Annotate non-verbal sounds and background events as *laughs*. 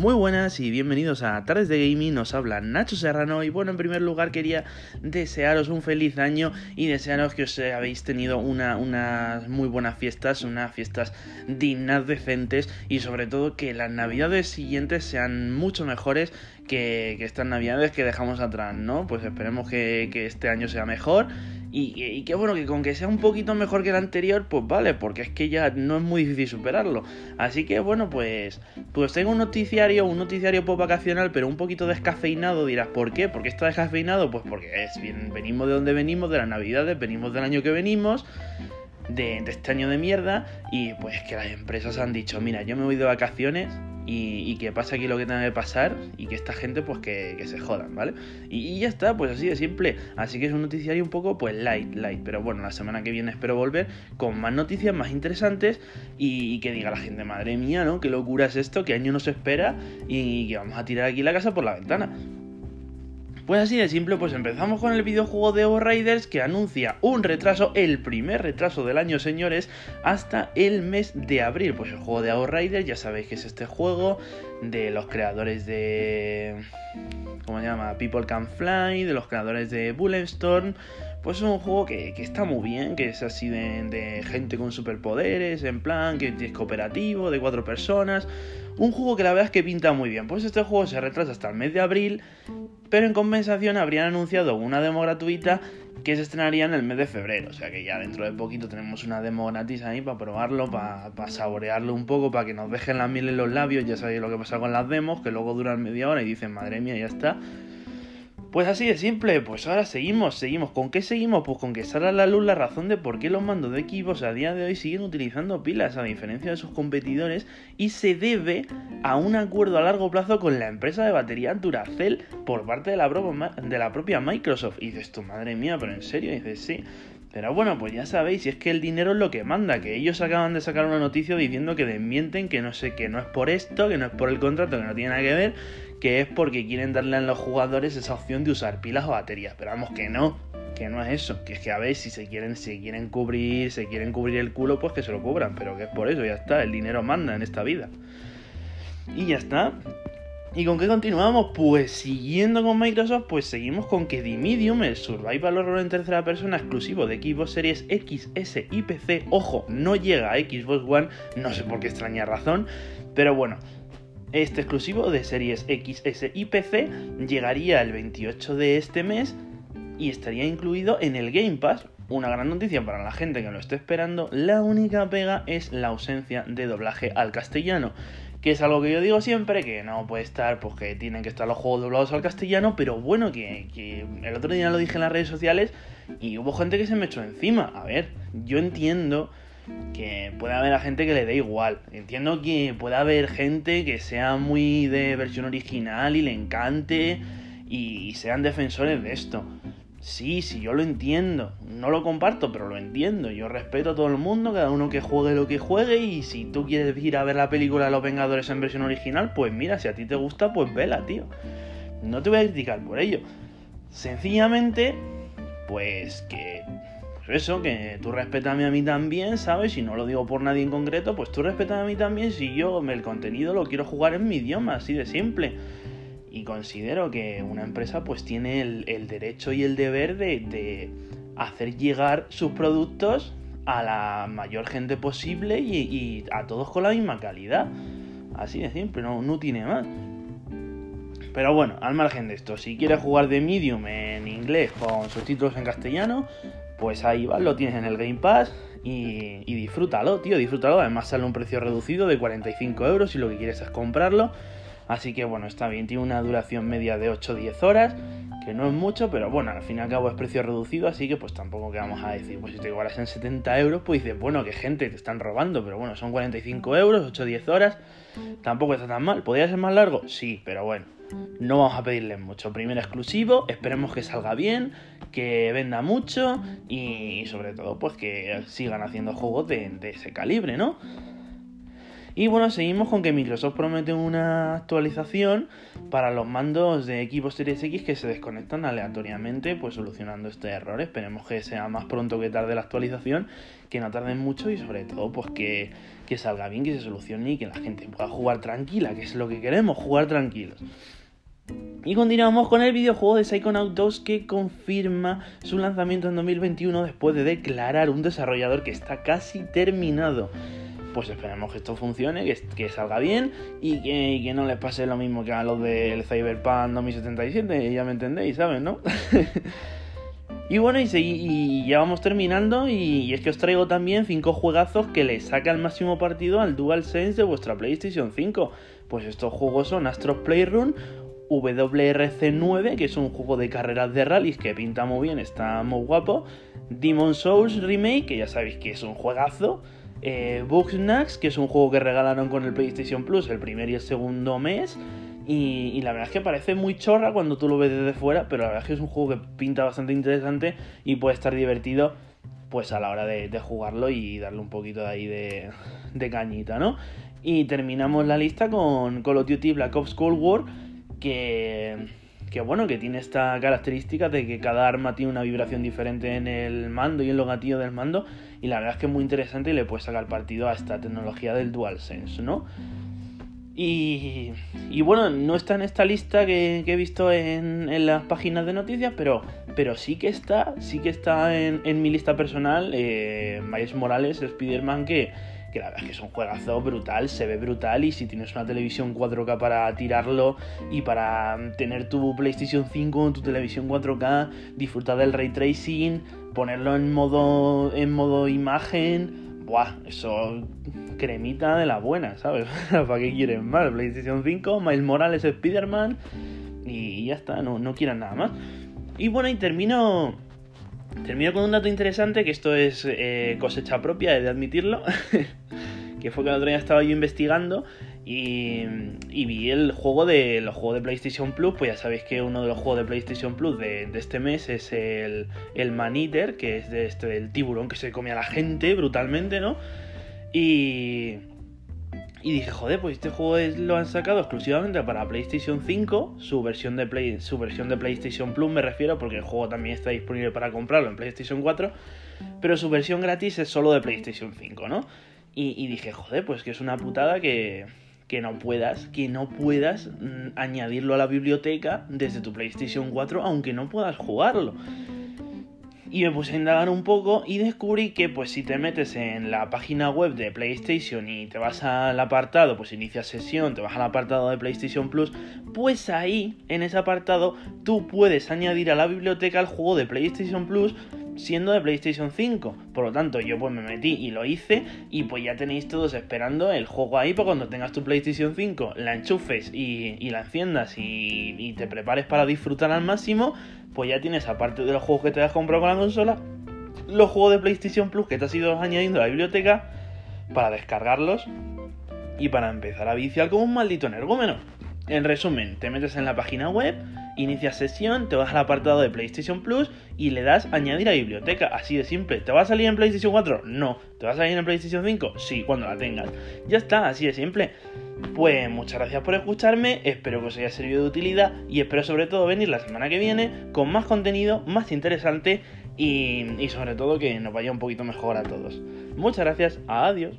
Muy buenas y bienvenidos a Tardes de Gaming, nos habla Nacho Serrano y bueno, en primer lugar quería desearos un feliz año y desearos que os habéis tenido una, unas muy buenas fiestas, unas fiestas dignas, decentes y sobre todo que las navidades siguientes sean mucho mejores que, estas navidades que dejamos atrás, ¿no? Pues esperemos que, que este año sea mejor y, qué bueno, que con que sea un poquito mejor que el anterior, pues vale, porque es que ya no es muy difícil superarlo. Así que bueno, pues, pues tengo un noticiario, un noticiario pop vacacional, pero un poquito descafeinado. Dirás, ¿por qué? ¿Por qué está descafeinado? Pues porque es bien, venimos de donde venimos, de las navidades, venimos del año que venimos. De, de, este año de mierda y pues que las empresas han dicho, mira, yo me voy de vacaciones y, que pase aquí lo que tenga que pasar y que esta gente pues que, se jodan, ¿vale? Y, ya está, pues así de simple. Así que es un noticiario un poco pues light, light. Pero bueno, la semana que viene espero volver con más noticias más interesantes y, que diga la gente, madre mía, ¿no? Qué locura es esto, qué año nos espera y que vamos a tirar aquí la casa por la ventana. Pues así de simple, pues empezamos con el videojuego de Riders que anuncia un retraso, el primer retraso del año, señores, hasta el mes de abril. Pues el juego de Riders, ya sabéis que es este juego de los creadores de. ¿Cómo se llama? People Can Fly, de los creadores de Bulletstorm. Pues es un juego que, está muy bien, que es así de, gente con superpoderes, en plan, que es cooperativo, de cuatro personas. Un juego que la verdad es que pinta muy bien. Pues este juego se retrasa hasta el mes de abril pero en compensación habrían anunciado una demo gratuita que se estrenaría en el mes de febrero. O sea que ya dentro de poquito tenemos una demo gratis ahí para probarlo, para, saborearlo un poco, para que nos dejen la miel en los labios. Ya sabéis lo que pasa con las demos, que luego duran media hora y dicen, madre mía, ya está. Pues así de simple, pues ahora seguimos, seguimos. ¿Con qué seguimos? Pues con que sale a la luz la razón de por qué los mandos de equipos a día de hoy siguen utilizando pilas, a diferencia de sus competidores, y se debe a un acuerdo a largo plazo con la empresa de batería Duracell por parte de la, de la propia Microsoft. Y dices tú, madre mía, pero en serio, dices, sí. Pero bueno, pues ya sabéis, si es que el dinero es lo que manda, que ellos acaban de sacar una noticia diciendo que desmienten que no sé, que no es por esto, que no es por el contrato, que no tiene nada que ver, que es porque quieren darle a los jugadores esa opción de usar pilas o baterías. Pero vamos que no, que no es eso, que es que a ver si se quieren, si quieren cubrir, se quieren cubrir el culo, pues que se lo cubran, pero que es por eso, ya está, el dinero manda en esta vida. Y ya está. ¿Y con qué continuamos? Pues siguiendo con Microsoft, pues seguimos con que The Medium, el survival horror en tercera persona exclusivo de Xbox Series X, S y PC, ojo, no llega a Xbox One, no sé por qué extraña razón, pero bueno, este exclusivo de series X, S y PC llegaría el 28 de este mes y estaría incluido en el Game Pass. Una gran noticia para la gente que lo esté esperando. La única pega es la ausencia de doblaje al castellano. Que es algo que yo digo siempre, que no puede estar, pues que tienen que estar los juegos doblados al castellano, pero bueno, que, que el otro día lo dije en las redes sociales y hubo gente que se me echó encima. A ver, yo entiendo que puede haber a gente que le dé igual. Entiendo que puede haber gente que sea muy de versión original y le encante y sean defensores de esto. Sí, sí, yo lo entiendo. No lo comparto, pero lo entiendo. Yo respeto a todo el mundo, cada uno que juegue lo que juegue. Y si tú quieres ir a ver la película de los Vengadores en versión original, pues mira, si a ti te gusta, pues vela, tío. No te voy a criticar por ello. Sencillamente, pues que eso, que tú respetame a mí también, ¿sabes? Si no lo digo por nadie en concreto, pues tú respetame a mí también si yo el contenido lo quiero jugar en mi idioma, así de simple. Y considero que una empresa pues tiene el, derecho y el deber de, hacer llegar sus productos a la mayor gente posible y, a todos con la misma calidad. Así de simple, no, no tiene más. Pero bueno, al margen de esto, si quieres jugar de Medium en inglés con subtítulos en castellano, pues ahí va, lo tienes en el Game Pass y, disfrútalo, tío, disfrútalo. Además sale un precio reducido de 45 euros si lo que quieres es comprarlo. Así que bueno, está bien, tiene una duración media de 8-10 horas, que no es mucho, pero bueno, al fin y al cabo es precio reducido, así que pues tampoco que vamos a decir, pues si te igualas en 70 euros, pues dices, bueno, que gente, te están robando, pero bueno, son 45 euros, 8-10 horas, tampoco está tan mal. ¿Podría ser más largo? Sí, pero bueno, no vamos a pedirles mucho. Primer exclusivo, esperemos que salga bien, que venda mucho y sobre todo pues que sigan haciendo juegos de, ese calibre, ¿no? Y bueno, seguimos con que Microsoft promete una actualización para los mandos de Xbox Series X que se desconectan aleatoriamente, pues solucionando este error. Esperemos que sea más pronto que tarde la actualización, que no tarden mucho y sobre todo pues que, que salga bien, que se solucione y que la gente pueda jugar tranquila, que es lo que queremos, jugar tranquilos. Y continuamos con el videojuego de Psychonaut 2 que confirma su lanzamiento en 2021 después de declarar un desarrollador que está casi terminado. Pues esperemos que esto funcione, que, salga bien y que, no les pase lo mismo que a los del Cyberpunk 2077, ya me entendéis, ¿sabes? ¿No? *laughs* y bueno, y, ya vamos terminando y, es que os traigo también 5 juegazos que le saca el máximo partido al DualSense de vuestra PlayStation 5. Pues estos juegos son Astro Playroom, WRC9, que es un juego de carreras de rallies que pinta muy bien, está muy guapo. Demon Souls Remake, que ya sabéis que es un juegazo. Eh, Bugsnax, que es un juego que regalaron con el PlayStation Plus el primer y el segundo mes. Y, la verdad es que parece muy chorra cuando tú lo ves desde fuera, pero la verdad es que es un juego que pinta bastante interesante y puede estar divertido pues a la hora de, jugarlo y darle un poquito de ahí de, de cañita, ¿no? Y terminamos la lista con Call of Duty Black Ops Cold War que, que bueno, que tiene esta característica de que cada arma tiene una vibración diferente en el mando y en los gatillos del mando y la verdad es que es muy interesante y le puedes sacar partido a esta tecnología del DualSense, ¿no? Y, y bueno, no está en esta lista que, he visto en, las páginas de noticias, pero, pero sí que está, sí que está en, en mi lista personal eh, Miles Morales, Spider-Man, que, que la verdad es que es un juegazo brutal, se ve brutal y si tienes una televisión 4K para tirarlo y para tener tu PlayStation 5 en tu televisión 4K, disfrutar del ray tracing, ponerlo en modo en modo imagen, buah, eso cremita de la buena, ¿sabes? *laughs* ¿Para qué quieres más? PlayStation 5, Miles Morales, Spider-Man y ya está, no, no quieran nada más. Y bueno, y termino Termino con un dato interesante, que esto es eh, cosecha propia, he de admitirlo, *laughs* que fue que el otro día estaba yo investigando y, vi el juego de los juegos de PlayStation Plus, pues ya sabéis que uno de los juegos de PlayStation Plus de, este mes es el, el Man Eater, que es de este del tiburón que se come a la gente brutalmente, ¿no? Y, y dije, joder, pues este juego lo han sacado exclusivamente para PlayStation 5, su versión, de Play, su versión de PlayStation Plus me refiero, porque el juego también está disponible para comprarlo en PlayStation 4, pero su versión gratis es solo de PlayStation 5, ¿no? Y, dije, joder, pues que es una putada que, que no puedas, que no puedas mm, añadirlo a la biblioteca desde tu PlayStation 4, aunque no puedas jugarlo. Y me puse a indagar un poco y descubrí que pues si te metes en la página web de PlayStation y te vas al apartado, pues inicia sesión, te vas al apartado de PlayStation Plus, pues ahí, en ese apartado, tú puedes añadir a la biblioteca el juego de PlayStation Plus siendo de PlayStation 5. Por lo tanto, yo pues me metí y lo hice y pues ya tenéis todos esperando el juego ahí para cuando tengas tu PlayStation 5, la enchufes y, la enciendas y, y, te prepares para disfrutar al máximo, pues ya tienes aparte de los juegos que te has comprado con la consola, los juegos de PlayStation Plus que te has ido añadiendo a la biblioteca para descargarlos y para empezar a viciar como un maldito energúmeno. En resumen, te metes en la página web, inicias sesión, te vas al apartado de PlayStation Plus y le das añadir a biblioteca. Así de simple. ¿Te va a salir en PlayStation 4? No. ¿Te va a salir en PlayStation 5? Sí, cuando la tengas. Ya está, así de simple. Pues muchas gracias por escucharme, espero que os haya servido de utilidad y espero sobre todo venir la semana que viene con más contenido, más interesante y, y sobre todo que nos vaya un poquito mejor a todos. Muchas gracias, adiós.